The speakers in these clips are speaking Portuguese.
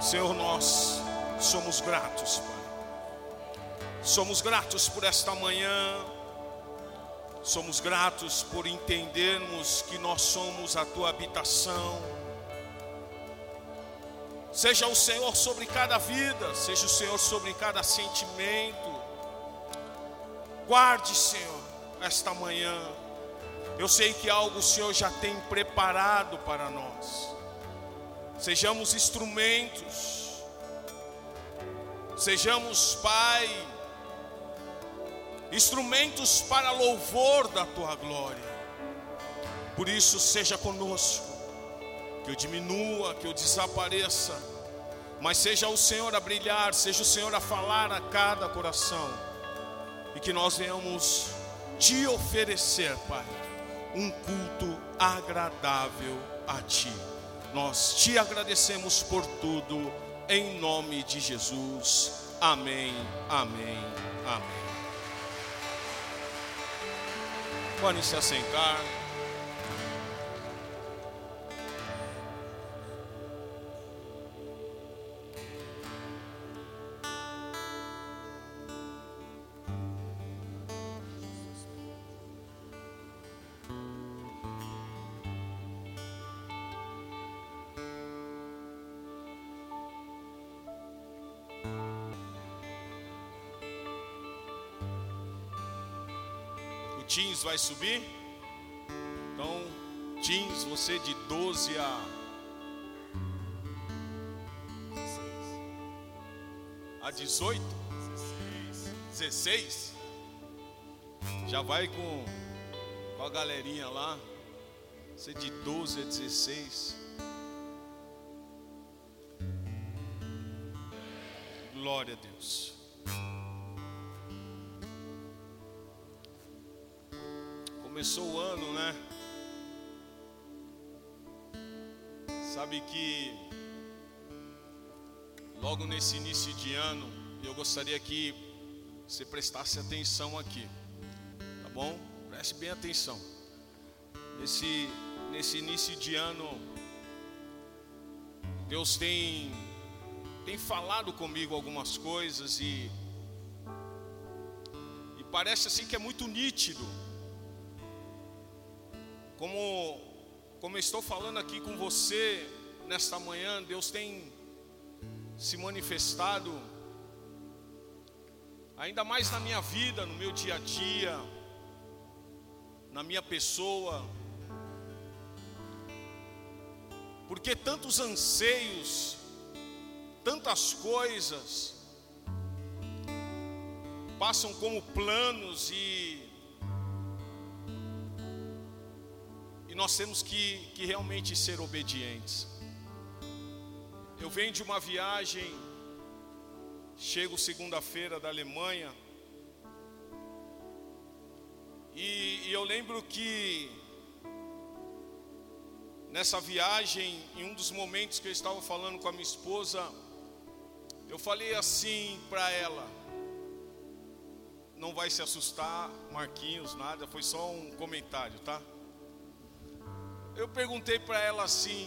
Senhor, nós somos gratos, Pai. Somos gratos por esta manhã. Somos gratos por entendermos que nós somos a tua habitação. Seja o Senhor sobre cada vida, seja o Senhor sobre cada sentimento. Guarde, Senhor, esta manhã. Eu sei que algo o Senhor já tem preparado para nós sejamos instrumentos, sejamos, Pai, instrumentos para louvor da tua glória. Por isso, seja conosco, que eu diminua, que eu desapareça, mas seja o Senhor a brilhar, seja o Senhor a falar a cada coração, e que nós venhamos te oferecer, Pai, um culto agradável a Ti. Nós te agradecemos por tudo, em nome de Jesus. Amém, amém, amém. Podem se assentar. Teens vai subir. Então, teens, você de 12 a a 18, 16, já vai com, com a galerinha lá. Você de 12 a 16. Glória a Deus. Começou o ano, né? Sabe que logo nesse início de ano, eu gostaria que você prestasse atenção aqui, tá bom? Preste bem atenção. Nesse, nesse início de ano, Deus tem, tem falado comigo algumas coisas e, e parece assim que é muito nítido como, como eu estou falando aqui com você nesta manhã, Deus tem se manifestado ainda mais na minha vida, no meu dia a dia, na minha pessoa. Porque tantos anseios, tantas coisas passam como planos e nós temos que, que realmente ser obedientes. Eu venho de uma viagem, chego segunda-feira da Alemanha, e, e eu lembro que nessa viagem, em um dos momentos que eu estava falando com a minha esposa, eu falei assim para ela: não vai se assustar, Marquinhos, nada, foi só um comentário, tá? Eu perguntei para ela assim: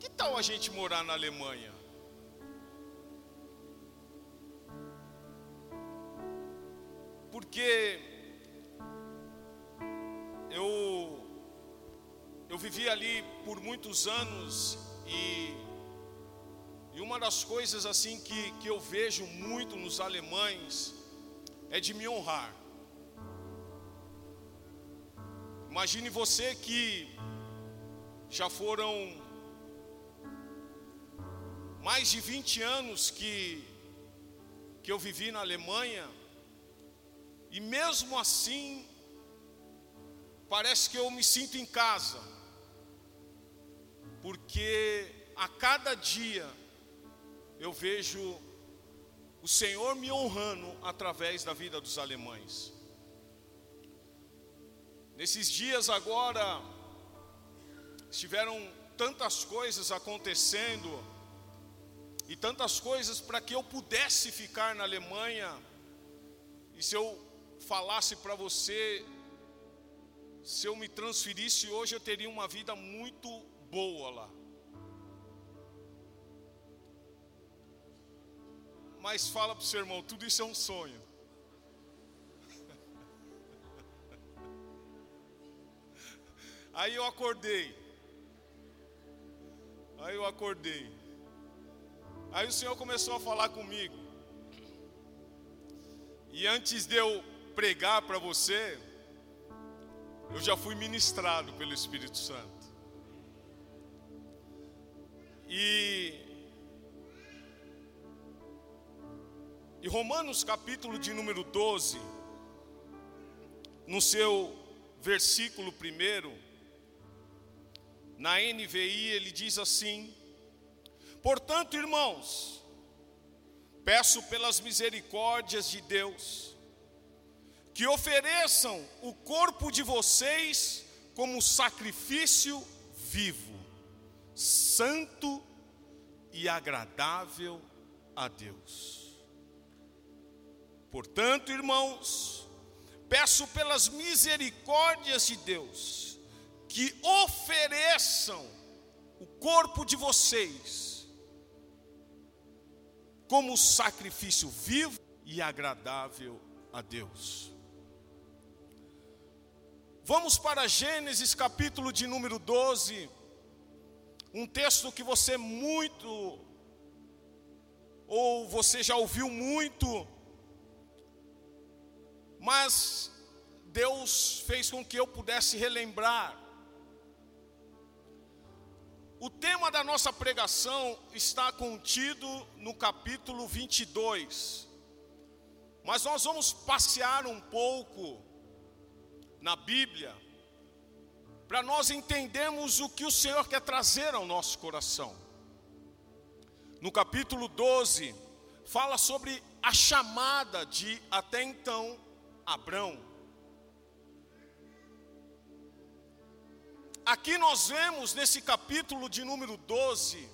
que tal a gente morar na Alemanha? Porque eu eu vivi ali por muitos anos e, e uma das coisas assim que, que eu vejo muito nos alemães é de me honrar. Imagine você que já foram mais de 20 anos que, que eu vivi na Alemanha, e mesmo assim, parece que eu me sinto em casa, porque a cada dia eu vejo o Senhor me honrando através da vida dos alemães. Nesses dias agora, estiveram tantas coisas acontecendo, e tantas coisas para que eu pudesse ficar na Alemanha, e se eu falasse para você, se eu me transferisse hoje, eu teria uma vida muito boa lá. Mas fala para o seu irmão, tudo isso é um sonho. Aí eu acordei. Aí eu acordei. Aí o Senhor começou a falar comigo. E antes de eu pregar para você, eu já fui ministrado pelo Espírito Santo. E, e Romanos capítulo de número 12, no seu versículo primeiro, na NVI ele diz assim: Portanto, irmãos, peço pelas misericórdias de Deus, que ofereçam o corpo de vocês como sacrifício vivo, santo e agradável a Deus. Portanto, irmãos, peço pelas misericórdias de Deus, que ofereçam o corpo de vocês como sacrifício vivo e agradável a Deus. Vamos para Gênesis capítulo de número 12, um texto que você muito, ou você já ouviu muito, mas Deus fez com que eu pudesse relembrar o tema da nossa pregação está contido no capítulo 22. Mas nós vamos passear um pouco na Bíblia para nós entendermos o que o Senhor quer trazer ao nosso coração. No capítulo 12, fala sobre a chamada de até então Abrão. Aqui nós vemos nesse capítulo de número 12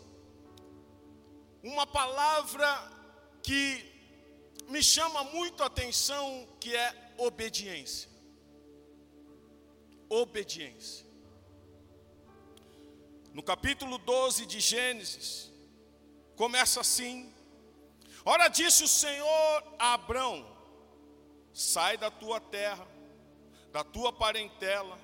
uma palavra que me chama muito a atenção, que é obediência. Obediência. No capítulo 12 de Gênesis, começa assim: Ora disse o Senhor a Abrão: Sai da tua terra, da tua parentela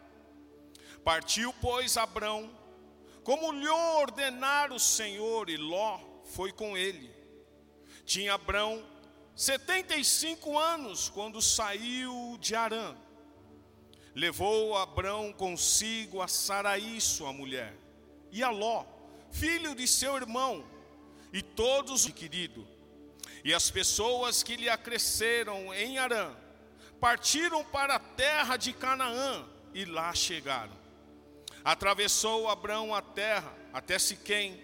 Partiu, pois, Abrão, como lhe ordenara o Senhor, e Ló foi com ele. Tinha Abrão setenta e cinco anos quando saiu de Arã. Levou Abrão consigo a Saraí, sua mulher, e a Ló, filho de seu irmão, e todos o querido. E as pessoas que lhe acresceram em Arã partiram para a terra de Canaã e lá chegaram. Atravessou Abraão a terra, até Siquém,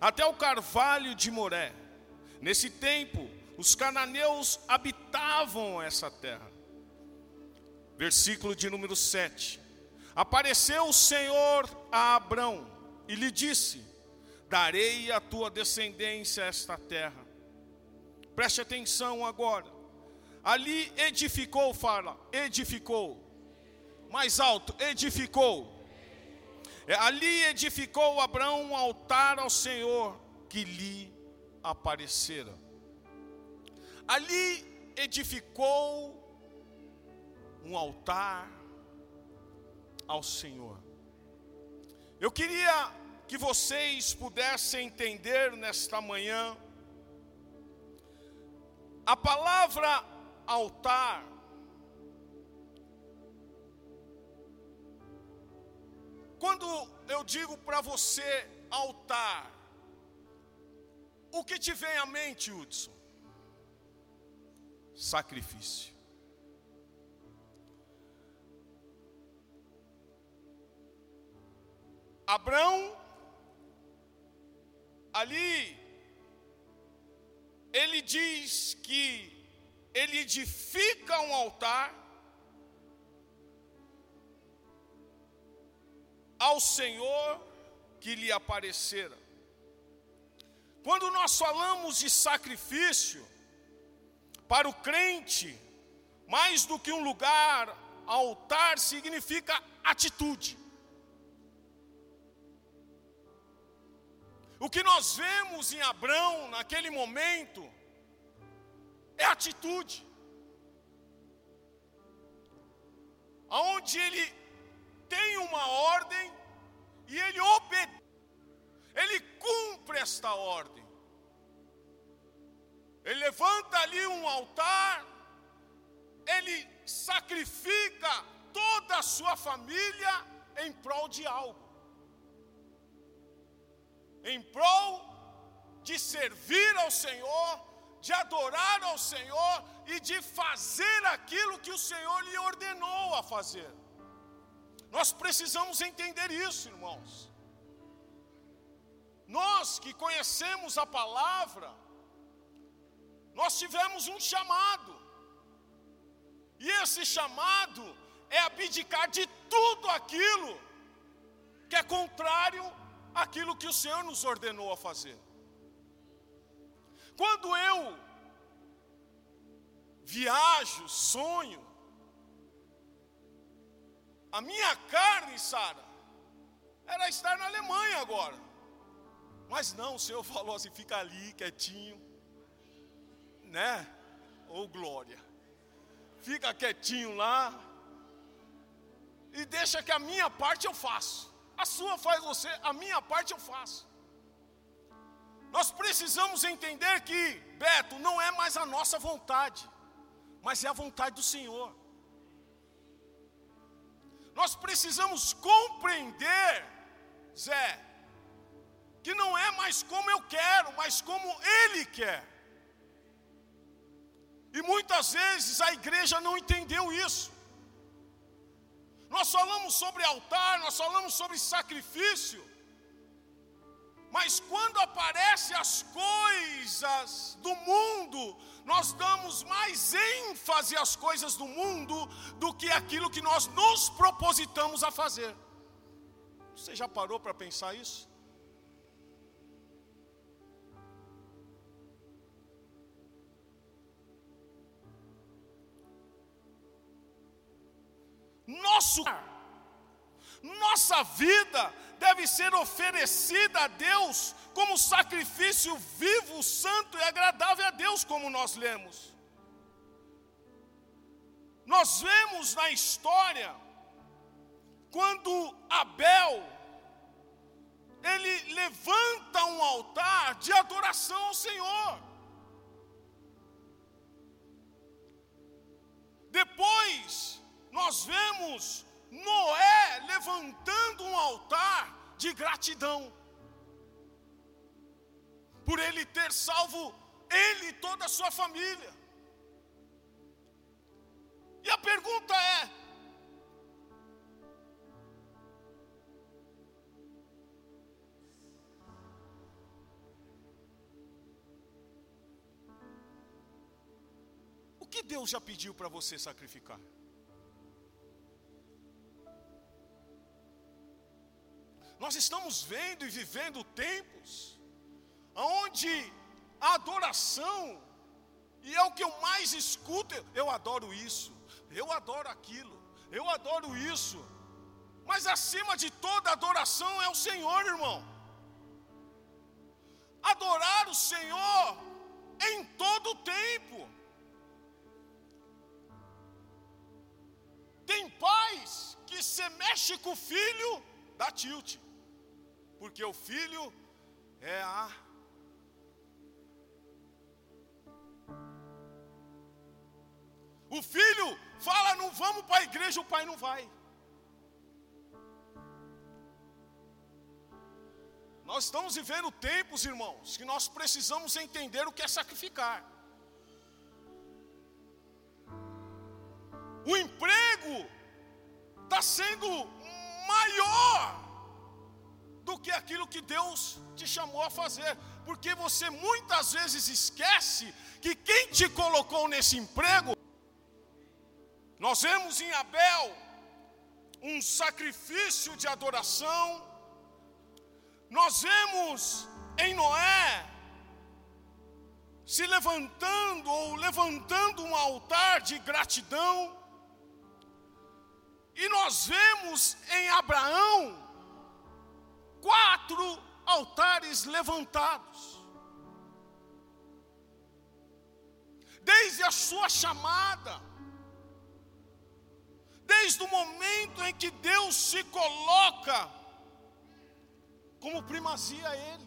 até o carvalho de Moré. Nesse tempo, os cananeus habitavam essa terra. Versículo de número 7. Apareceu o Senhor a Abrão e lhe disse: Darei à tua descendência esta terra. Preste atenção agora. Ali edificou, fala, edificou. Mais alto, edificou ali edificou Abraão um altar ao Senhor que lhe aparecera. Ali edificou um altar ao Senhor. Eu queria que vocês pudessem entender nesta manhã a palavra altar Quando eu digo para você altar, o que te vem à mente, Hudson? Sacrifício. Abraão, ali, ele diz que ele edifica um altar ao Senhor que lhe aparecera. Quando nós falamos de sacrifício, para o crente, mais do que um lugar, altar significa atitude. O que nós vemos em Abraão naquele momento é atitude. Aonde ele tem uma ordem e ele obedece, ele cumpre esta ordem. Ele levanta ali um altar, ele sacrifica toda a sua família em prol de algo. Em prol de servir ao Senhor, de adorar ao Senhor e de fazer aquilo que o Senhor lhe ordenou a fazer. Nós precisamos entender isso, irmãos. Nós que conhecemos a palavra, nós tivemos um chamado, e esse chamado é abdicar de tudo aquilo que é contrário àquilo que o Senhor nos ordenou a fazer. Quando eu viajo, sonho, a minha carne, Sara, era estar na Alemanha agora. Mas não, o Senhor falou assim: fica ali quietinho, né? Ou oh, glória. Fica quietinho lá. E deixa que a minha parte eu faço. A sua faz você, a minha parte eu faço. Nós precisamos entender que, Beto, não é mais a nossa vontade, mas é a vontade do Senhor. Nós precisamos compreender, Zé, que não é mais como eu quero, mas como Ele quer. E muitas vezes a igreja não entendeu isso. Nós falamos sobre altar, nós falamos sobre sacrifício, mas quando aparecem as coisas do mundo, nós damos mais ênfase às coisas do mundo do que aquilo que nós nos propositamos a fazer. Você já parou para pensar isso? Nosso nossa vida deve ser oferecida a Deus como sacrifício vivo, santo e agradável a Deus, como nós lemos. Nós vemos na história quando Abel ele levanta um altar de adoração ao Senhor. Depois nós vemos Noé levantando um altar de gratidão, por ele ter salvo ele e toda a sua família. E a pergunta é: o que Deus já pediu para você sacrificar? Nós estamos vendo e vivendo tempos onde a adoração, e é o que eu mais escuto, eu adoro isso, eu adoro aquilo, eu adoro isso, mas acima de toda adoração é o Senhor, irmão. Adorar o Senhor em todo o tempo. Tem pais que se mexe com o filho, dá tilt porque o filho é a. O filho fala, não vamos para a igreja, o pai não vai. Nós estamos vivendo tempos, irmãos, que nós precisamos entender o que é sacrificar. O emprego está sendo maior do que aquilo que Deus te chamou a fazer, porque você muitas vezes esquece que quem te colocou nesse emprego, nós vemos em Abel um sacrifício de adoração, nós vemos em Noé se levantando ou levantando um altar de gratidão, e nós vemos em Abraão quatro altares levantados. Desde a sua chamada, desde o momento em que Deus se coloca como primazia a Ele.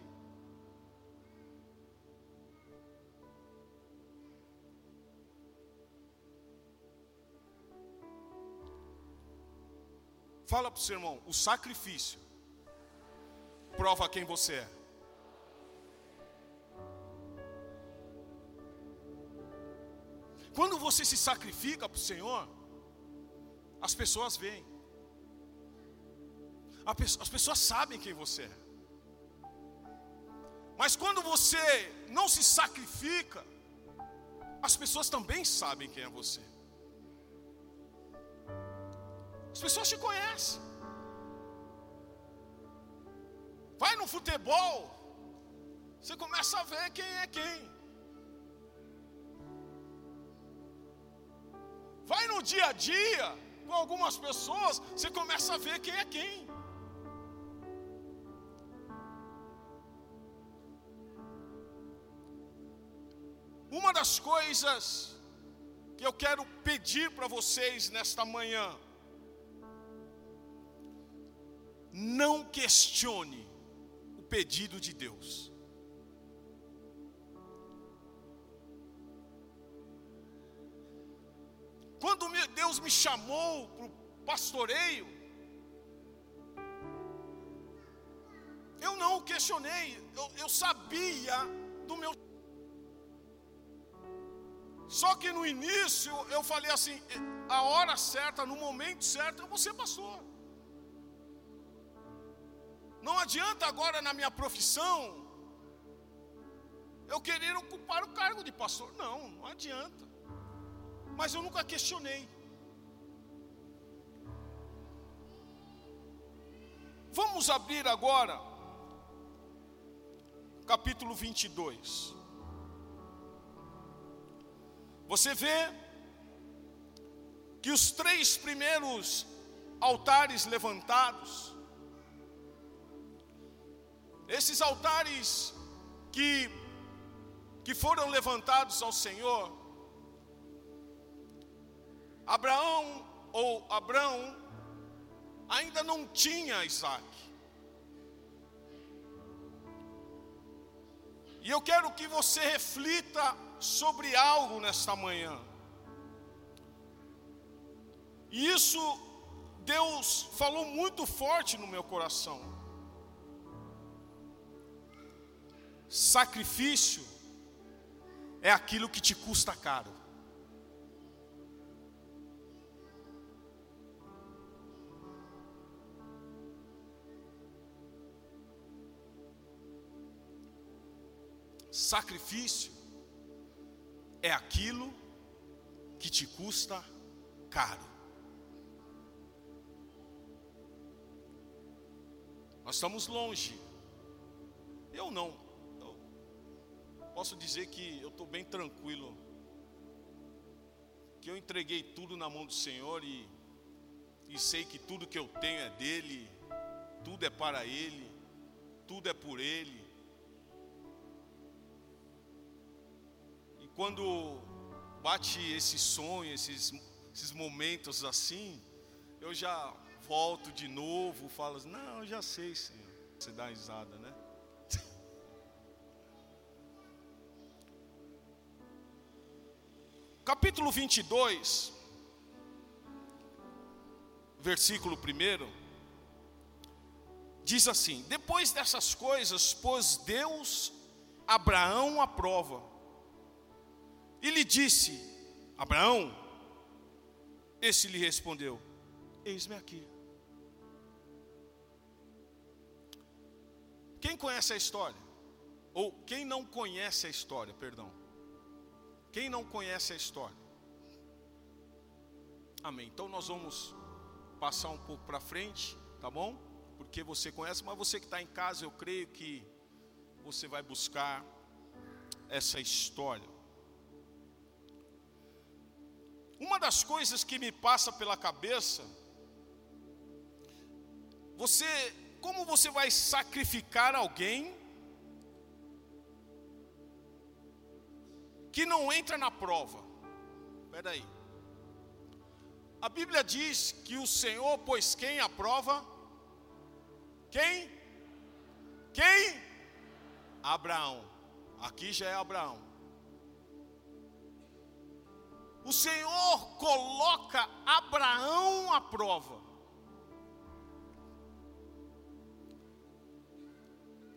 Fala para o seu irmão, o sacrifício prova quem você é. Quando você se sacrifica para o Senhor, as pessoas veem, as pessoas sabem quem você é. Mas quando você não se sacrifica, as pessoas também sabem quem é você. As pessoas te conhecem. Vai no futebol, você começa a ver quem é quem. Vai no dia a dia, com algumas pessoas, você começa a ver quem é quem. Uma das coisas que eu quero pedir para vocês nesta manhã, não questione pedido de Deus. Quando Deus me chamou para o pastoreio, eu não o questionei, eu, eu sabia do meu. Só que no início eu falei assim: a hora certa, no momento certo, eu vou ser pastor. Não adianta agora na minha profissão eu querer ocupar o cargo de pastor. Não, não adianta mas eu nunca questionei. Vamos abrir agora, capítulo 22. Você vê que os três primeiros altares levantados, esses altares que, que foram levantados ao Senhor, Abraão ou Abraão ainda não tinha Isaac. E eu quero que você reflita sobre algo nesta manhã. E isso Deus falou muito forte no meu coração. Sacrifício é aquilo que te custa caro. Sacrifício é aquilo que te custa caro. Nós estamos longe. Eu não. Posso dizer que eu estou bem tranquilo. Que eu entreguei tudo na mão do Senhor e, e sei que tudo que eu tenho é dele, tudo é para Ele, tudo é por Ele. quando bate esse sonho, esses, esses momentos assim, eu já volto de novo, falo assim, não, eu já sei, Senhor. Você dá risada, né? Capítulo 22, versículo 1, diz assim: Depois dessas coisas, pôs Deus Abraão à prova e lhe disse: Abraão, esse lhe respondeu: Eis-me aqui. Quem conhece a história? Ou quem não conhece a história, perdão. Quem não conhece a história? Amém. Então nós vamos passar um pouco para frente, tá bom? Porque você conhece, mas você que está em casa, eu creio que você vai buscar essa história. Uma das coisas que me passa pela cabeça, você, como você vai sacrificar alguém que não entra na prova? Espera aí. A Bíblia diz que o Senhor pôs quem a prova? Quem? Quem? Abraão. Aqui já é Abraão. O Senhor coloca Abraão à prova.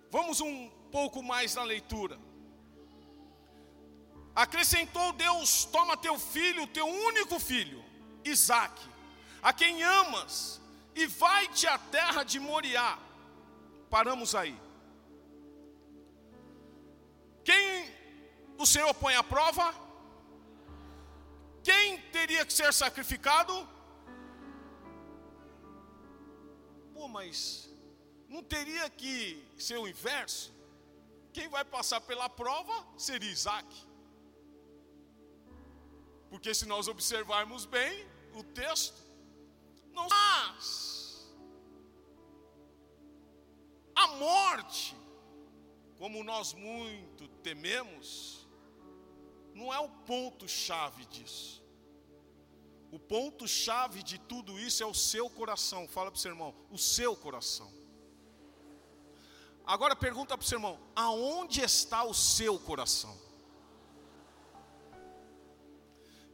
Vamos um pouco mais na leitura. Acrescentou Deus: Toma teu filho, teu único filho, Isaque, a quem amas, e vai-te à terra de Moriá. Paramos aí. Quem o Senhor põe à prova? Quem teria que ser sacrificado? Pô, mas não teria que ser o inverso? Quem vai passar pela prova seria Isaac. Porque se nós observarmos bem o texto, não mas a morte, como nós muito tememos, não é o ponto-chave disso. O ponto-chave de tudo isso é o seu coração. Fala para o seu irmão, o seu coração. Agora pergunta para o seu irmão: aonde está o seu coração?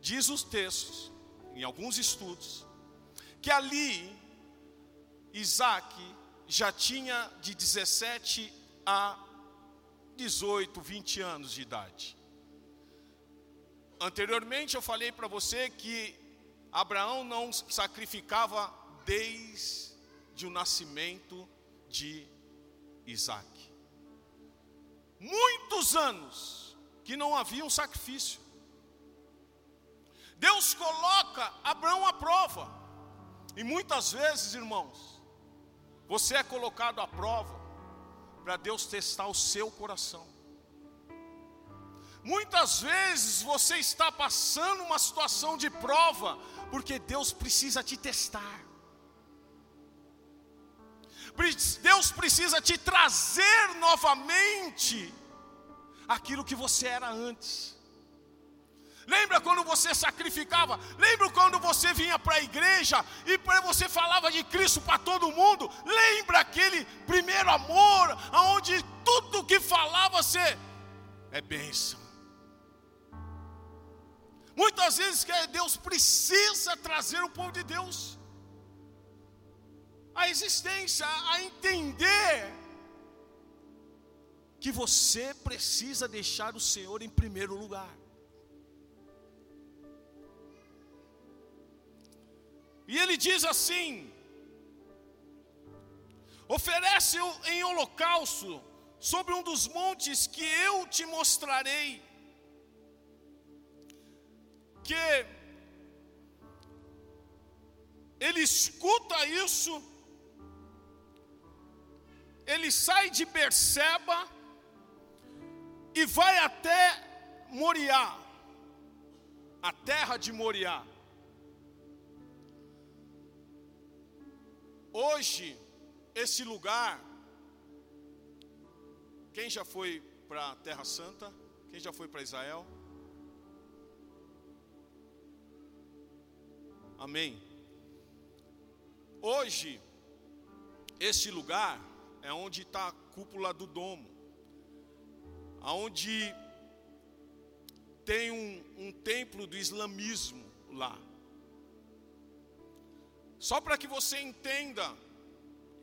Diz os textos, em alguns estudos, que ali Isaac já tinha de 17 a 18, 20 anos de idade. Anteriormente eu falei para você que Abraão não sacrificava desde o nascimento de Isaac. Muitos anos que não havia um sacrifício. Deus coloca Abraão à prova. E muitas vezes, irmãos, você é colocado à prova para Deus testar o seu coração. Muitas vezes você está passando uma situação de prova, porque Deus precisa te testar. Deus precisa te trazer novamente aquilo que você era antes. Lembra quando você sacrificava? Lembra quando você vinha para a igreja e você falava de Cristo para todo mundo? Lembra aquele primeiro amor, aonde tudo que falava você é bênção. Muitas vezes que Deus precisa trazer o povo de Deus a existência, a entender que você precisa deixar o Senhor em primeiro lugar. E ele diz assim: oferece em holocausto sobre um dos montes que eu te mostrarei porque ele escuta isso, ele sai de Berseba e vai até Moriá, a terra de Moriá. Hoje, esse lugar, quem já foi para a Terra Santa? Quem já foi para Israel? Amém. Hoje, este lugar é onde está a cúpula do domo, aonde tem um, um templo do islamismo lá. Só para que você entenda,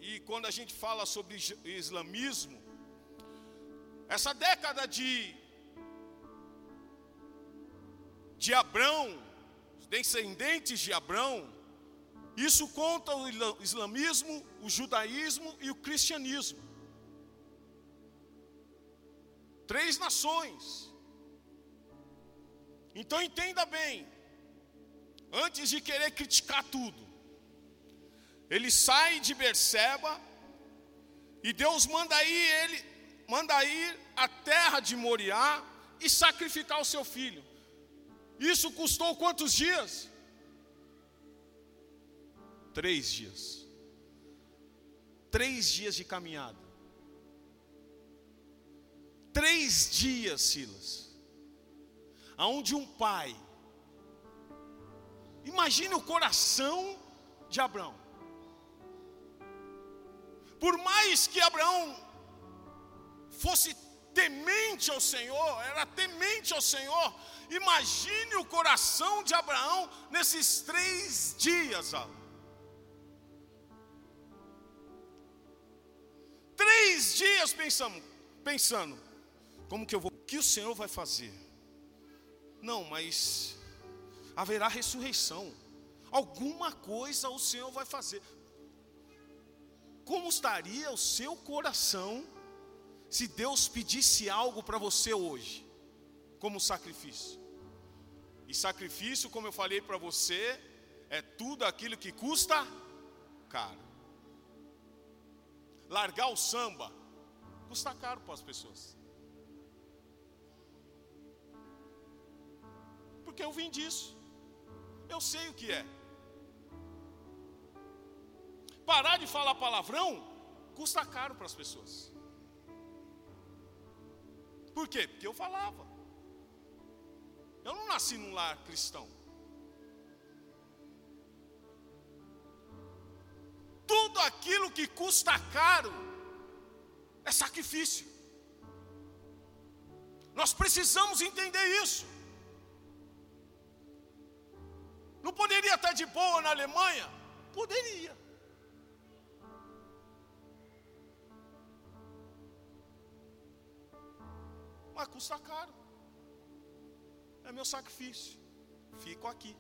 e quando a gente fala sobre islamismo, essa década de, de Abrão, descendentes de Abraão, isso conta o islamismo, o judaísmo e o cristianismo. Três nações. Então entenda bem, antes de querer criticar tudo, ele sai de Berseba e Deus manda ir ele manda ir à terra de Moriá e sacrificar o seu filho. Isso custou quantos dias? Três dias. Três dias de caminhada. Três dias, Silas. Aonde um pai. Imagine o coração de Abraão. Por mais que Abraão fosse temente ao Senhor, era temente ao Senhor. Imagine o coração de Abraão nesses três dias. Três dias pensando, pensando, como que eu vou, o que o Senhor vai fazer? Não, mas haverá ressurreição. Alguma coisa o Senhor vai fazer. Como estaria o seu coração se Deus pedisse algo para você hoje, como sacrifício. E sacrifício, como eu falei para você, é tudo aquilo que custa caro. Largar o samba custa caro para as pessoas. Porque eu vim disso. Eu sei o que é. Parar de falar palavrão custa caro para as pessoas. Por quê? Porque eu falava. Eu não nasci num lar cristão. Tudo aquilo que custa caro é sacrifício. Nós precisamos entender isso. Não poderia estar de boa na Alemanha? Poderia. Mas custa caro. É meu sacrifício. Fico aqui.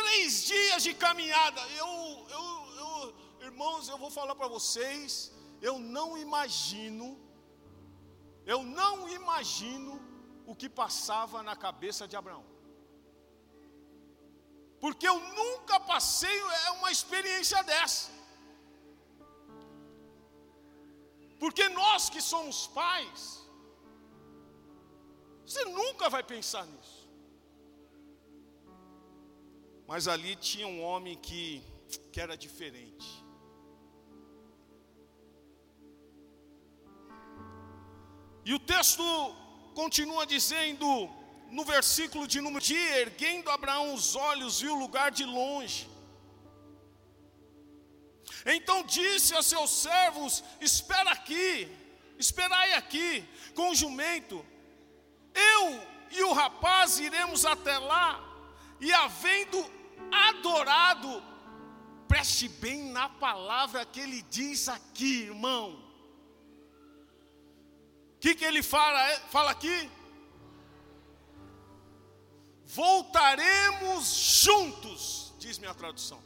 Três dias de caminhada. Eu, eu, eu irmãos, eu vou falar para vocês. Eu não imagino, eu não imagino o que passava na cabeça de Abraão porque eu nunca passei é uma experiência dessa. Porque nós que somos pais, você nunca vai pensar nisso. Mas ali tinha um homem que, que era diferente. E o texto continua dizendo: no versículo de número de erguendo Abraão os olhos, viu o lugar de longe. Então disse a seus servos: Espera aqui, esperai aqui, com o jumento. Eu e o rapaz iremos até lá, e havendo adorado, preste bem na palavra que ele diz aqui, irmão. O que, que ele fala, fala aqui? Voltaremos juntos, diz minha tradução.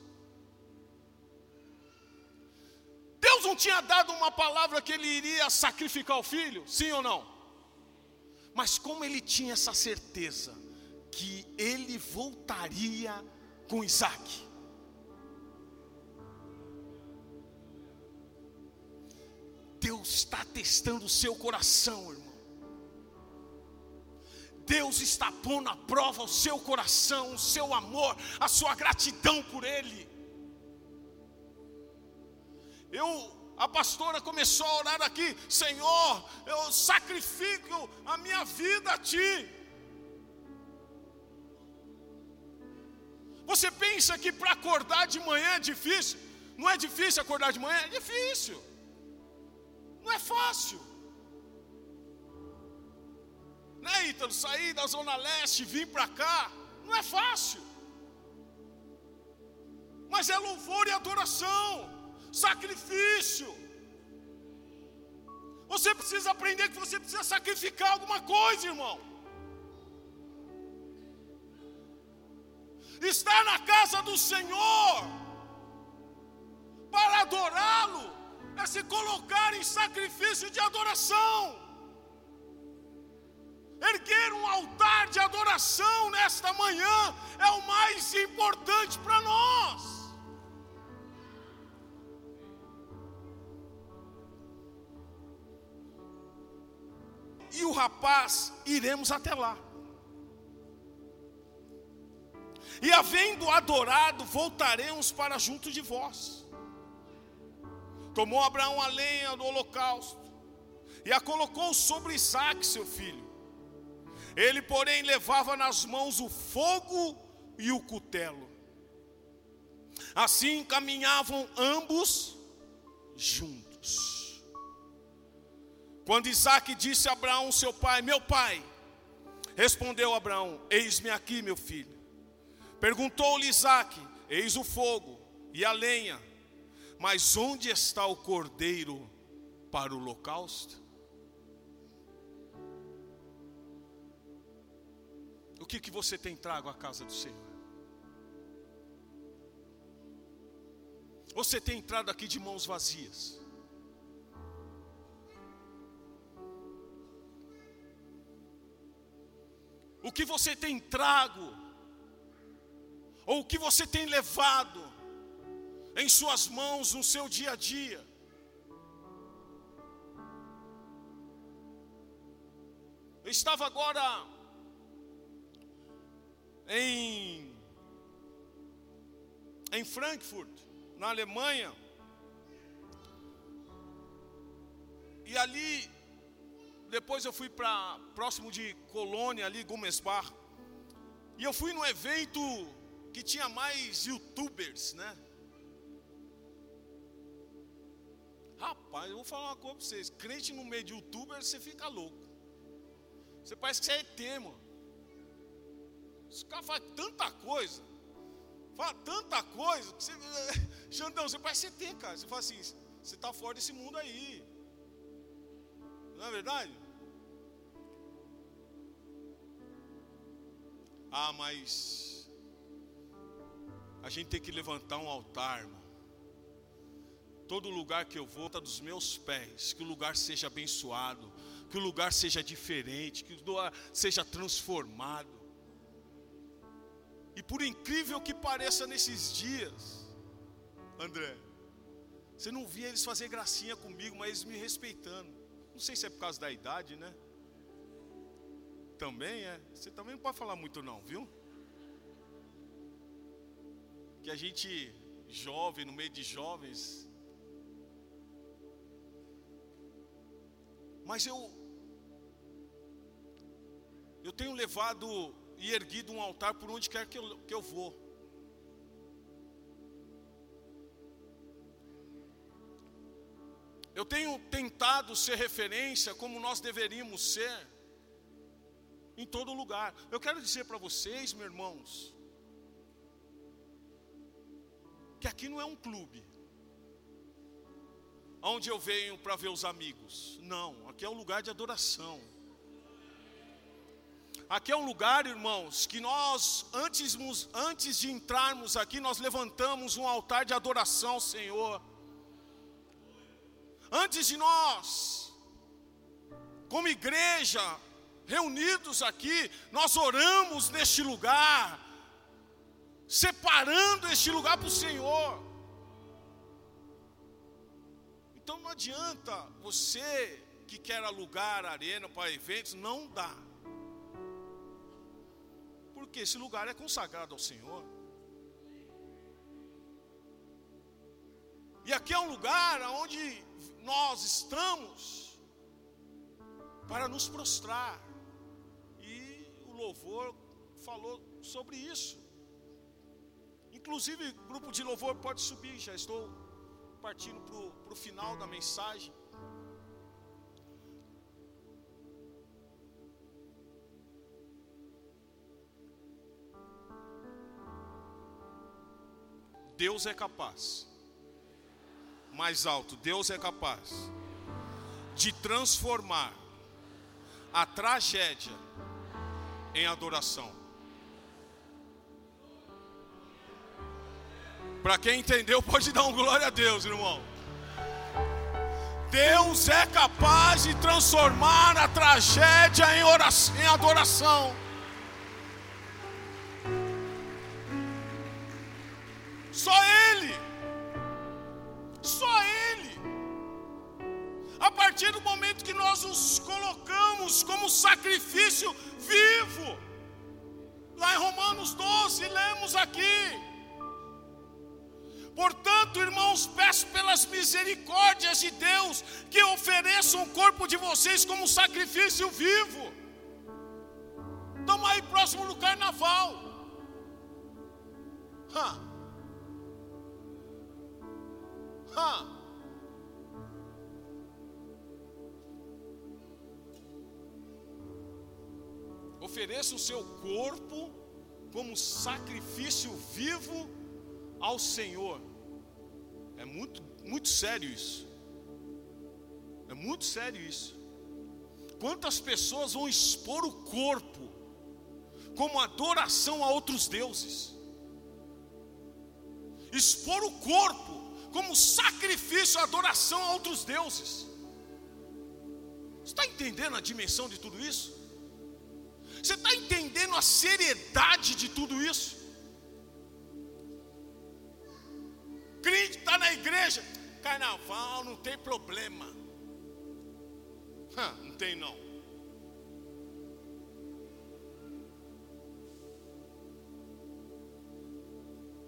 Deus não tinha dado uma palavra que ele iria sacrificar o filho, sim ou não? Mas como ele tinha essa certeza que ele voltaria com Isaac, Deus está testando o seu coração, irmão. Deus está pondo à prova o seu coração, o seu amor, a sua gratidão por Ele. Eu, a pastora começou a orar aqui, Senhor, eu sacrifico a minha vida a Ti. Você pensa que para acordar de manhã é difícil? Não é difícil acordar de manhã? É difícil. Não é fácil né, Ítalo? Sair da Zona Leste, vir para cá, não é fácil. Mas é louvor e adoração, sacrifício. Você precisa aprender que você precisa sacrificar alguma coisa, irmão. Estar na casa do Senhor para adorá-lo é se colocar em sacrifício de adoração. Erguer um altar de adoração nesta manhã é o mais importante para nós. E o rapaz, iremos até lá. E havendo adorado, voltaremos para junto de vós. Tomou Abraão a lenha do holocausto e a colocou sobre Isaac, seu filho. Ele, porém, levava nas mãos o fogo e o cutelo. Assim caminhavam ambos juntos. Quando Isaac disse a Abraão, seu pai: Meu pai, respondeu Abraão: Eis-me aqui, meu filho. Perguntou-lhe Isaac: Eis o fogo e a lenha, mas onde está o cordeiro para o holocausto? Que, que você tem trago à casa do Senhor? Você tem entrado aqui de mãos vazias? O que você tem trago? Ou o que você tem levado em suas mãos no seu dia a dia? Eu estava agora em, em Frankfurt, na Alemanha. E ali, depois eu fui para próximo de Colônia, ali, Gumesbar. E eu fui num evento que tinha mais youtubers, né? Rapaz, eu vou falar uma coisa para vocês: crente no meio de youtubers, você fica louco. Você parece que você é ET, mano. Esse cara faz tanta coisa, fala tanta coisa, que você, Xandão, você parece que cara. Você fala assim, você está fora desse mundo aí. Não é verdade? Ah, mas a gente tem que levantar um altar, irmão. Todo lugar que eu vou, tá dos meus pés, que o lugar seja abençoado, que o lugar seja diferente, que o lugar seja transformado. E por incrível que pareça nesses dias, André, você não via eles fazer gracinha comigo, mas eles me respeitando. Não sei se é por causa da idade, né? Também é. Você também não pode falar muito não, viu? Que a gente jovem, no meio de jovens. Mas eu eu tenho levado e erguido um altar por onde quer que eu, que eu vou. Eu tenho tentado ser referência como nós deveríamos ser em todo lugar. Eu quero dizer para vocês, meus irmãos, que aqui não é um clube onde eu venho para ver os amigos. Não, aqui é um lugar de adoração. Aqui é um lugar, irmãos, que nós, antes, antes de entrarmos aqui, nós levantamos um altar de adoração Senhor. Antes de nós, como igreja, reunidos aqui, nós oramos neste lugar, separando este lugar para o Senhor. Então não adianta você que quer alugar arena para eventos, não dá porque esse lugar é consagrado ao Senhor. E aqui é um lugar onde nós estamos para nos prostrar. E o louvor falou sobre isso. Inclusive, grupo de louvor pode subir, já estou partindo para o final da mensagem. Deus é capaz. Mais alto, Deus é capaz de transformar a tragédia em adoração. Para quem entendeu, pode dar um glória a Deus, irmão. Deus é capaz de transformar a tragédia em, oração, em adoração. Misericórdias de Deus que ofereçam o corpo de vocês como sacrifício vivo. Estamos aí próximo do carnaval. Ha. Ha. Ofereça o seu corpo como sacrifício vivo ao Senhor. É muito, muito sério isso. É muito sério isso. Quantas pessoas vão expor o corpo como adoração a outros deuses? Expor o corpo como sacrifício, adoração a outros deuses. Você está entendendo a dimensão de tudo isso? Você está entendendo a seriedade de tudo isso? Crente está na igreja, carnaval não tem problema. não tem não.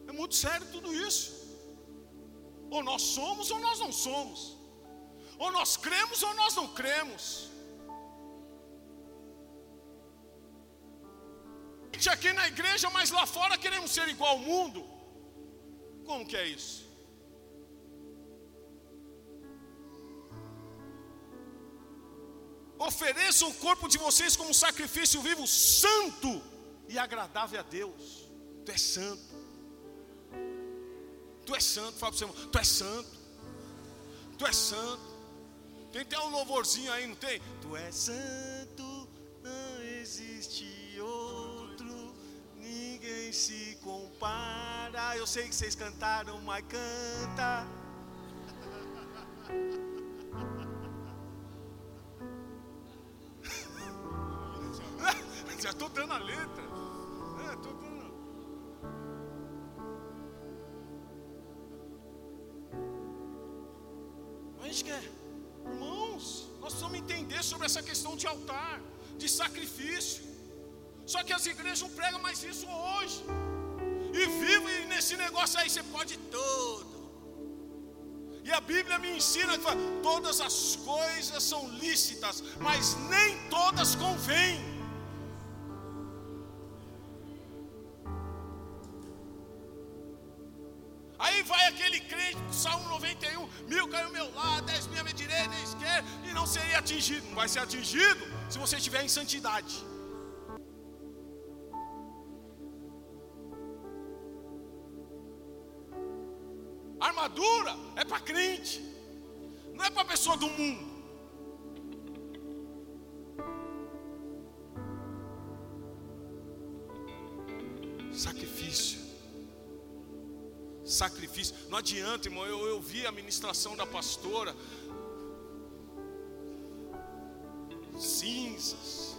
É muito sério tudo isso. Ou nós somos ou nós não somos. Ou nós cremos ou nós não cremos. Aqui na igreja, mas lá fora queremos ser igual ao mundo. Como que é isso? Ofereçam o corpo de vocês como sacrifício vivo, santo e agradável a Deus. Tu és santo. Tu és santo, fala para o seu irmão, tu és santo. Tu és santo. Tem até um louvorzinho aí, não tem? Tu és santo, não existe outro, ninguém se compara. Eu sei que vocês cantaram, mas canta. Já estou dando a letra. É, estou dando. A gente quer, irmãos, nós precisamos entender sobre essa questão de altar, de sacrifício. Só que as igrejas não pregam mais isso hoje. E vivem nesse negócio aí, você pode tudo. E a Bíblia me ensina que todas as coisas são lícitas, mas nem todas convêm. Crente, Salmo 91, mil caiu ao meu lado, dez mil à minha direita, à esquerda, e não seria atingido. Não vai ser atingido se você estiver em santidade. armadura é para crente, não é para pessoa do mundo. Sacrifício. Não adianta, irmão. Eu, eu vi a ministração da pastora. Cinzas,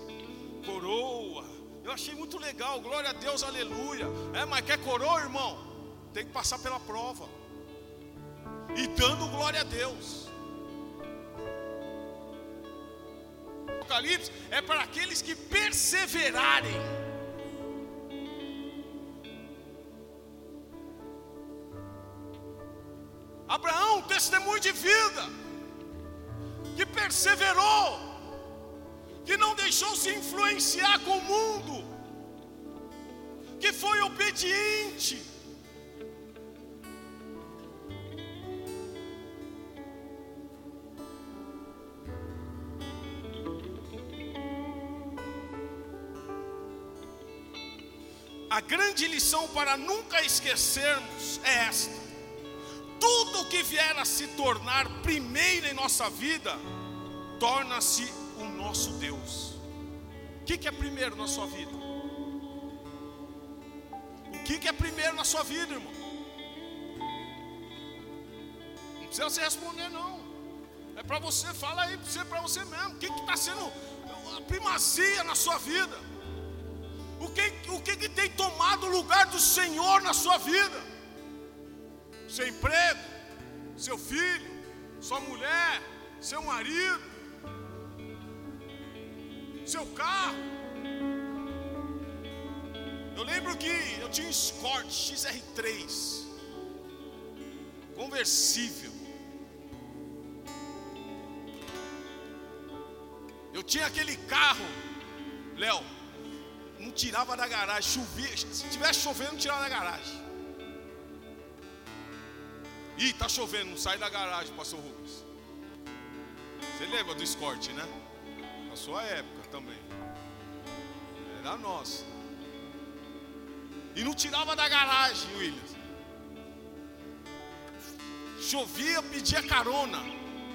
coroa. Eu achei muito legal. Glória a Deus, aleluia. É, mas quer coroa, irmão? Tem que passar pela prova. E dando glória a Deus. Apocalipse é para aqueles que perseverarem. Testemunho de vida, que perseverou, que não deixou se influenciar com o mundo, que foi obediente. A grande lição para nunca esquecermos é esta tudo que vier a se tornar primeiro em nossa vida, torna-se o nosso Deus. O que, é primeiro na sua vida? O que, é primeiro na sua vida, irmão? precisa você responder, não. É para você, fala aí para você mesmo. O que está sendo a primazia na sua vida? O que, o que, que tem tomado o lugar do Senhor na sua vida? Seu emprego, seu filho, sua mulher, seu marido, seu carro. Eu lembro que eu tinha um Escort XR3, conversível. Eu tinha aquele carro, Léo, não tirava da garagem, chovia, se tivesse chovendo, não tirava da garagem. Ih, tá chovendo, não sai da garagem, pastor Rubens. Você lembra do Escort, né? Na sua época também. Era nossa. E não tirava da garagem, Williams. Chovia, pedia carona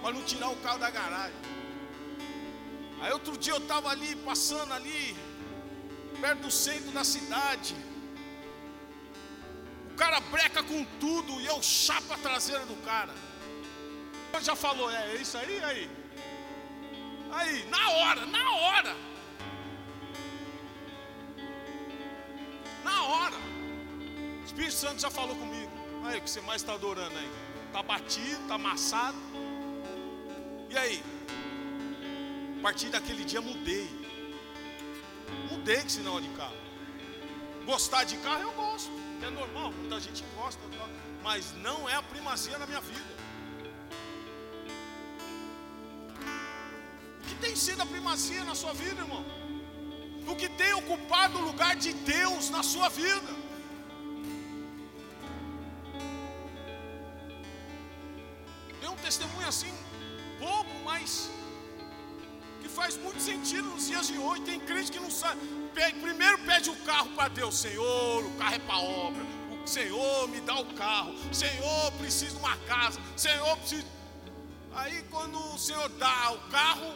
para não tirar o carro da garagem. Aí outro dia eu estava ali, passando ali, perto do centro da cidade. Cara breca com tudo e eu chapa a traseira do cara. Ele já falou, é, é isso aí, aí. Aí, na hora, na hora. Na hora. O Espírito Santo já falou comigo. Aí, o que você mais está adorando aí? Está batido, está amassado. E aí? A partir daquele dia mudei. Mudei que sinal de carro. Gostar de carro eu gosto. É normal, muita gente gosta. Mas não é a primazia na minha vida. O que tem sido a primazia na sua vida, irmão? O que tem ocupado o lugar de Deus na sua vida? Tem um testemunho assim, bobo, mas faz muito sentido nos dias de hoje. Tem crente que não sabe. Primeiro pede o carro para Deus, Senhor, o carro é para obra. O Senhor me dá o carro. Senhor, preciso de uma casa. Senhor, preciso. Aí quando o Senhor dá o carro,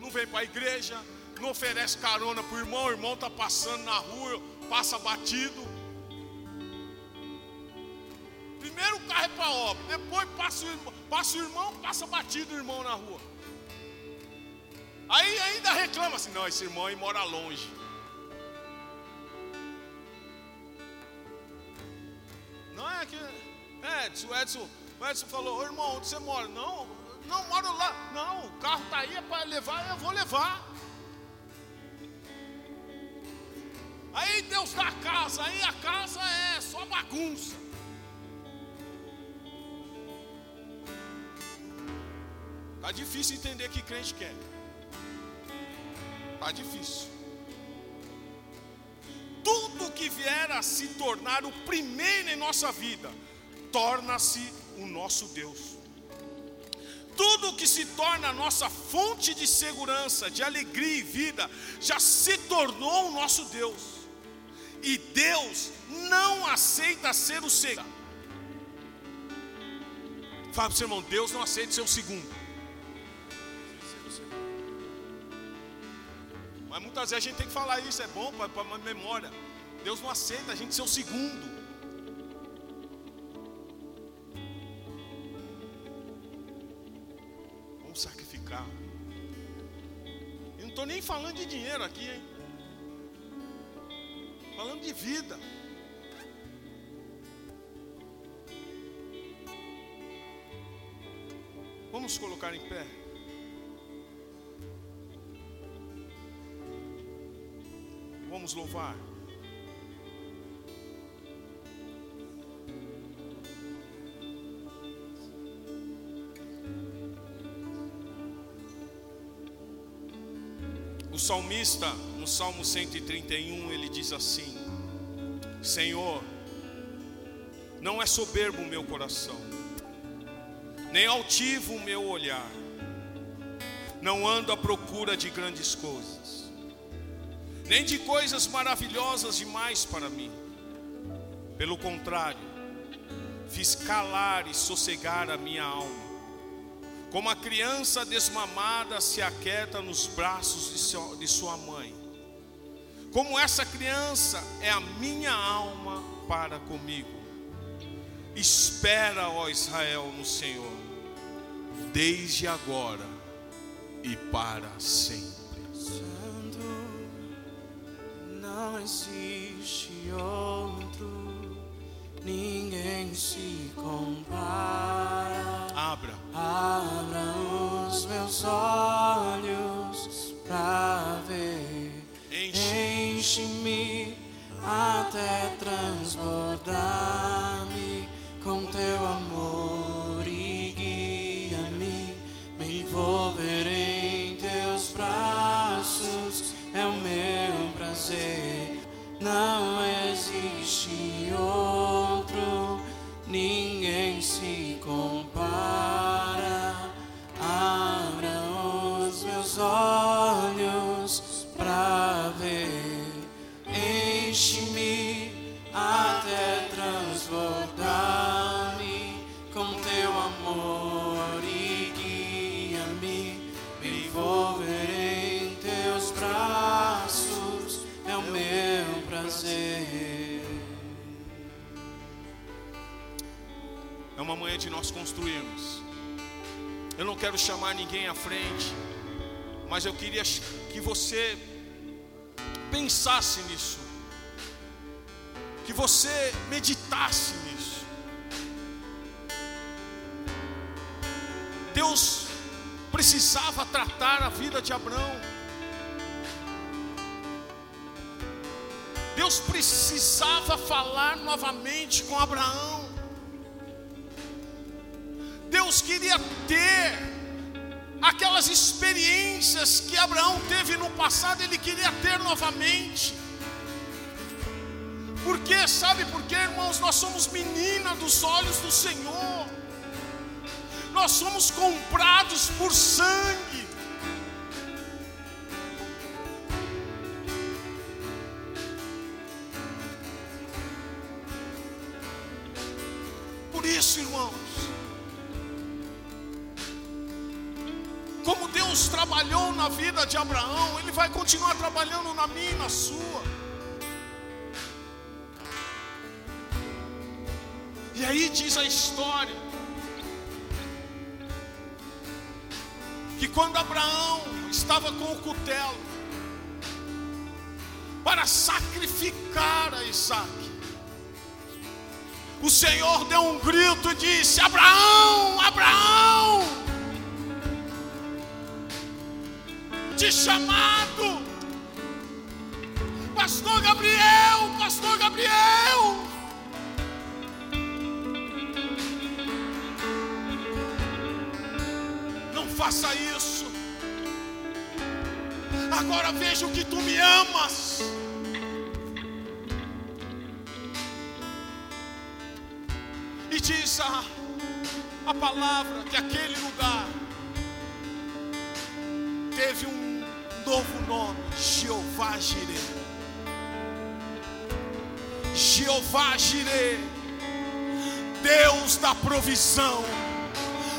não vem para a igreja, não oferece carona para o irmão, o irmão está passando na rua, passa batido. Primeiro o carro é para obra, depois passa o, irmão, passa o irmão, passa batido o irmão na rua. Aí ainda reclama assim, não, esse irmão aí mora longe. Não é que. É, Edson, Edson, o Edson falou, irmão, onde você mora? Não, não moro lá. Não, o carro está aí é para levar, eu vou levar. Aí Deus dá a casa, aí a casa é só bagunça. Tá difícil entender que crente quer. Tá difícil. Tudo que vier a se tornar o primeiro em nossa vida, torna-se o nosso Deus. Tudo que se torna a nossa fonte de segurança, de alegria e vida, já se tornou o nosso Deus. E Deus não aceita ser o segundo. Fala para o seu irmão, Deus não aceita ser o segundo. Mas muitas vezes a gente tem que falar isso, é bom para a memória. Deus não aceita a gente ser o segundo. Vamos sacrificar. E não estou nem falando de dinheiro aqui, hein? Falando de vida. Vamos colocar em pé. Vamos louvar. O salmista, no Salmo 131, ele diz assim: Senhor, não é soberbo o meu coração, nem altivo o meu olhar, não ando à procura de grandes coisas, nem de coisas maravilhosas demais para mim. Pelo contrário, fiz calar e sossegar a minha alma como a criança desmamada se aquieta nos braços de sua mãe. Como essa criança é a minha alma para comigo. Espera, ó Israel, no Senhor. desde agora e para sempre. Existe outro, ninguém se compara. Abra, Abra os meus olhos pra ver, enche, enche-me até transbordar-me quero chamar ninguém à frente, mas eu queria que você pensasse nisso, que você meditasse nisso. Deus precisava tratar a vida de Abraão. Deus precisava falar novamente com Abraão. Deus queria ter aquelas experiências que Abraão teve no passado, ele queria ter novamente. Porque, sabe por quê, irmãos? Nós somos menina dos olhos do Senhor, nós somos comprados por sangue. Na vida de Abraão, Ele vai continuar trabalhando na minha e na sua. E aí diz a história que quando Abraão estava com o cutelo para sacrificar a Isaac, o Senhor deu um grito e disse: Abraão, Abraão, te chamado, Pastor Gabriel, Pastor Gabriel. Não faça isso. Agora vejo que tu me amas. E diz a, a palavra que aquele lugar teve um novo nome: Jeová Jireh. Jeová Jireh, Deus da provisão.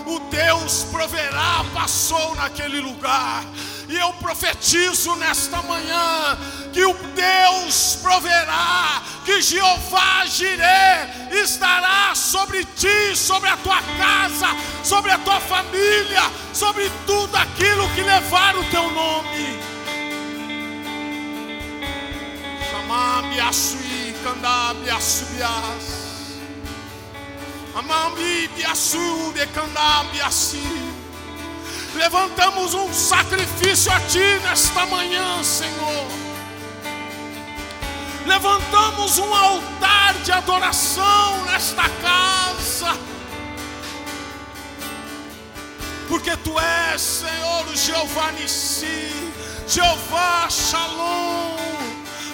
O Deus proverá passou naquele lugar. E eu profetizo nesta manhã que o Deus proverá, que Jeová Jireh estará sobre ti, sobre a tua casa, sobre a tua família, sobre tudo aquilo que levar o teu nome. De. Levantamos um sacrifício a Ti nesta manhã, Senhor. Levantamos um altar de adoração nesta casa. Porque Tu és, Senhor, o Jeová Nissi, Jeová Shalom.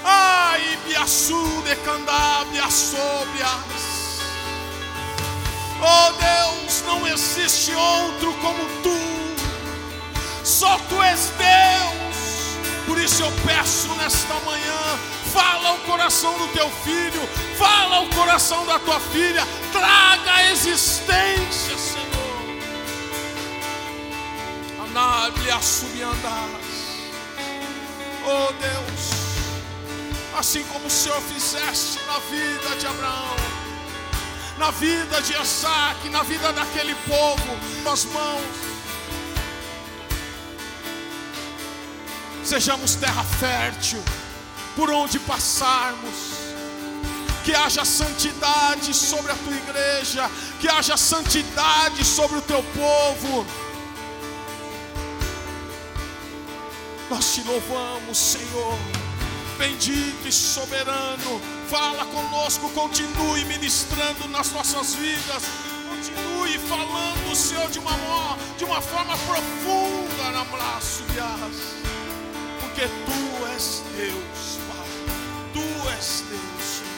Ai, biaçu de candábia sobrias. Oh Deus, não existe outro como Tu. Só tu és Deus. Por isso eu peço nesta manhã, fala ao coração do teu filho, fala ao coração da tua filha, traga a existência, Senhor. Anabe assumiandas. Oh Deus, assim como o Senhor fizesse na vida de Abraão, na vida de Isaac, na vida daquele povo, nas mãos. Sejamos terra fértil, por onde passarmos. Que haja santidade sobre a tua igreja, que haja santidade sobre o teu povo. Nós te louvamos, Senhor bendito e soberano. Fala conosco, continue ministrando nas nossas vidas, continue falando, Senhor, de uma, de uma forma profunda na braço de porque tu és Deus, Pai. Tu és Deus, Senhor.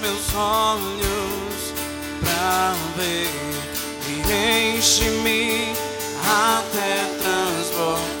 Meus olhos pra ver e enche-me até transbordar-me